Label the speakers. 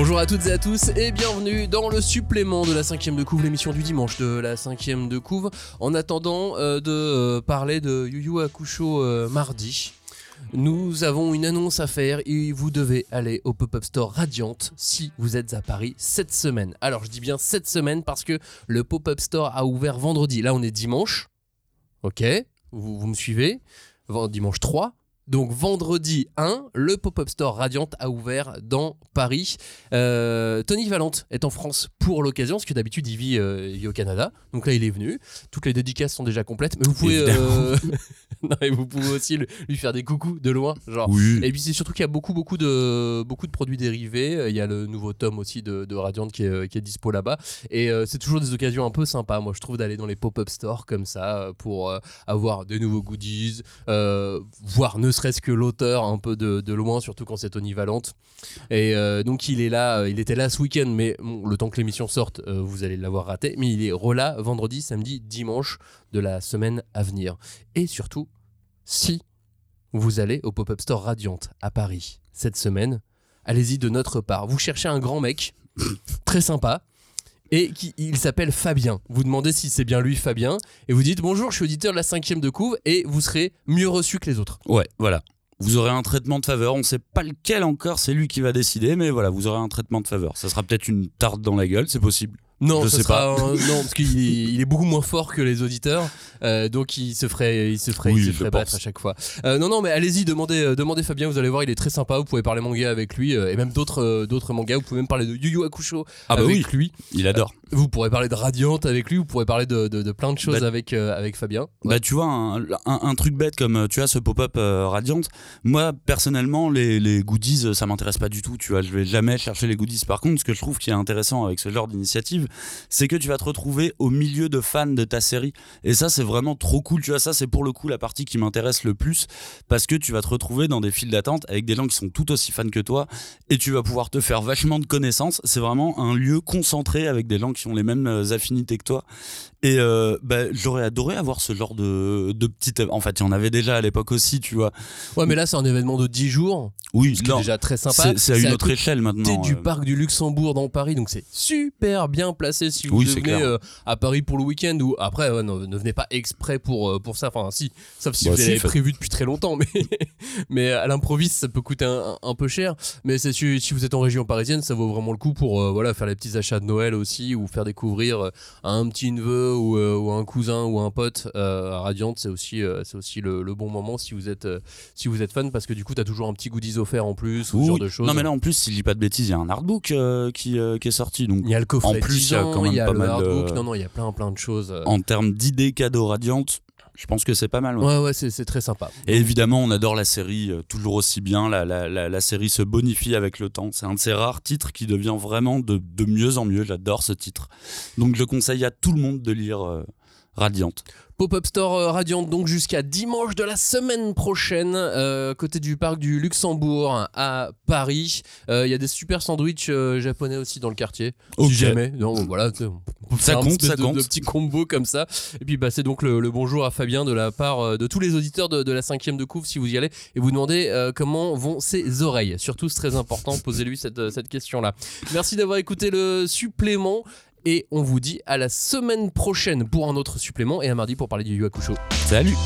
Speaker 1: Bonjour à toutes et à tous et bienvenue dans le supplément de la cinquième de couve, l'émission du dimanche de la cinquième de couve. En attendant euh, de euh, parler de Yu Yu euh, mardi, nous avons une annonce à faire et vous devez aller au pop-up store Radiante si vous êtes à Paris cette semaine. Alors je dis bien cette semaine parce que le pop-up store a ouvert vendredi. Là on est dimanche. Ok, vous, vous me suivez? Dimanche 3. Donc vendredi 1, le pop-up store Radiante a ouvert dans Paris. Euh, Tony Valente est en France pour l'occasion, parce que d'habitude il vit, euh, il vit au Canada. Donc là il est venu. Toutes les dédicaces sont déjà complètes, mais vous pouvez, euh, non, et vous pouvez aussi le- lui faire des coucous de loin, genre.
Speaker 2: Oui.
Speaker 1: Et puis c'est surtout qu'il y a beaucoup beaucoup de beaucoup de produits dérivés. Il y a le nouveau tome aussi de, de Radiant qui est, qui est dispo là-bas. Et c'est toujours des occasions un peu sympas. Moi je trouve d'aller dans les pop-up stores comme ça pour avoir des nouveaux goodies, voir ne serait-ce que l'auteur un peu de, loin, surtout quand c'est Tony Valente. Et euh, donc il est là, euh, il était là ce week-end, mais le temps que l'émission sorte, euh, vous allez l'avoir raté. Mais il est rela vendredi, samedi, dimanche de la semaine à venir. Et surtout, si vous allez au pop-up store Radiante à Paris cette semaine, allez-y de notre part. Vous cherchez un grand mec, très sympa. Et qui, il s'appelle Fabien. Vous demandez si c'est bien lui, Fabien, et vous dites bonjour, je suis auditeur de la cinquième de couve, et vous serez mieux reçu que les autres.
Speaker 2: Ouais, voilà. Vous aurez un traitement de faveur. On sait pas lequel encore, c'est lui qui va décider, mais voilà, vous aurez un traitement de faveur. Ça sera peut-être une tarte dans la gueule, c'est possible.
Speaker 1: Non,
Speaker 2: Je sais
Speaker 1: sera un- non, parce qu'il est, il est beaucoup moins fort que les auditeurs, euh, donc il se ferait, il se ferait,
Speaker 2: Oui,
Speaker 1: il se ferait
Speaker 2: pense.
Speaker 1: battre à chaque fois. Euh, non, non, mais allez-y, demandez, euh, demandez Fabien, vous allez voir, il est très sympa. Vous pouvez parler manga avec lui et même d'autres, d'autres mangas. Vous pouvez même parler de Yu Yu Hakusho
Speaker 2: Ah bah
Speaker 1: avec
Speaker 2: oui,
Speaker 1: lui.
Speaker 2: il adore.
Speaker 1: Vous pourrez parler de Radiant avec lui. Vous pourrez parler de, de, de plein de choses
Speaker 2: Bah-
Speaker 1: avec avec Fabien.
Speaker 2: Bah tu vois, un, un- un truc bête comme tu as ce pop-up euh, Radiant, moi personnellement les, les goodies ça m'intéresse pas du tout, tu vois, je vais jamais chercher les goodies. Par contre, ce que je trouve qui est intéressant avec ce genre d'initiative, c'est que tu vas te retrouver au milieu de fans de ta série. Et ça c'est vraiment trop cool, tu vois, ça c'est pour le coup la partie qui m'intéresse le plus, parce que tu vas te retrouver dans des files d'attente avec des gens qui sont tout aussi fans que toi, et tu vas pouvoir te faire vachement de connaissances. C'est vraiment un lieu concentré avec des gens qui ont les mêmes euh, affinités que toi. Et euh, bah, j'aurais adoré avoir ce genre de, de petite. En fait, il y en avait déjà à l'époque aussi, tu vois.
Speaker 1: Ouais, mais là c'est un événement de 10 jours,
Speaker 2: Oui,
Speaker 1: ce qui est
Speaker 2: non,
Speaker 1: déjà très sympa.
Speaker 2: c'est c'est à une autre échelle maintenant.
Speaker 1: du
Speaker 2: euh.
Speaker 1: parc du Luxembourg dans Paris, donc c'est super bien placé si vous
Speaker 2: Oui, c'est
Speaker 1: venez euh, à Paris pour le week-end ou après ouais, ne venez pas exprès pour euh, pour ça. Enfin si, sauf si
Speaker 2: Bah,
Speaker 1: vous
Speaker 2: si,
Speaker 1: l'avez prévu depuis très longtemps, mais mais à l'improviste ça peut coûter un, un peu cher. Mais c'est si, si vous êtes en région parisienne, ça vaut vraiment le coup pour voilà faire les petits achats de Noël aussi ou faire découvrir à un petit neveu ou, euh, ou un cousin ou un pote euh, à Radiante, c'est aussi euh, c'est aussi le, le bon moment si vous êtes si vous êtes fan parce que du coup t'as toujours un petit goodies offert en plus ou ce genre de choses.
Speaker 2: Non, mais là, en plus, si je dis pas de bêtises, il y a un artbook qui, qui est sorti. Donc,
Speaker 1: Il y a le coffret
Speaker 2: En plus,
Speaker 1: 10
Speaker 2: il y a quand même
Speaker 1: il y a
Speaker 2: pas
Speaker 1: le
Speaker 2: mal de-
Speaker 1: hardbook. Non, non, il y a plein, plein de choses.
Speaker 2: en termes d'idées cadeaux radiantes, je pense que c'est pas mal. ouais.
Speaker 1: Ouais, ouais, c'est très sympa.
Speaker 2: Et évidemment, on adore la série euh, toujours aussi bien. La, la, la, la série se bonifie avec le temps. C'est un de ces rares titres qui devient vraiment de, de mieux en mieux. J'adore ce titre. Donc, je conseille à tout le monde de lire euh, Radiante.
Speaker 1: Pop-up Store euh, Radiante, donc jusqu'à dimanche de la semaine prochaine, euh, côté du parc du Luxembourg à Paris. Euh, Il y a des super sandwichs euh, japonais aussi dans le quartier.
Speaker 2: Ok.
Speaker 1: Si jamais. Non, bon, voilà,
Speaker 2: Ça compte, ça
Speaker 1: de,
Speaker 2: compte.
Speaker 1: de petits combos comme ça. Et puis, bah, c'est donc le, le bonjour à Fabien de la part de tous les auditeurs de, de la cinquième de couve si vous y allez et vous demandez comment vont ses oreilles. Surtout, c'est très important. Posez-lui cette, cette question-là. Merci d'avoir écouté le supplément. Et on vous dit à la semaine prochaine pour un autre supplément et à mardi pour parler du Yu Hakusho.
Speaker 2: Salut!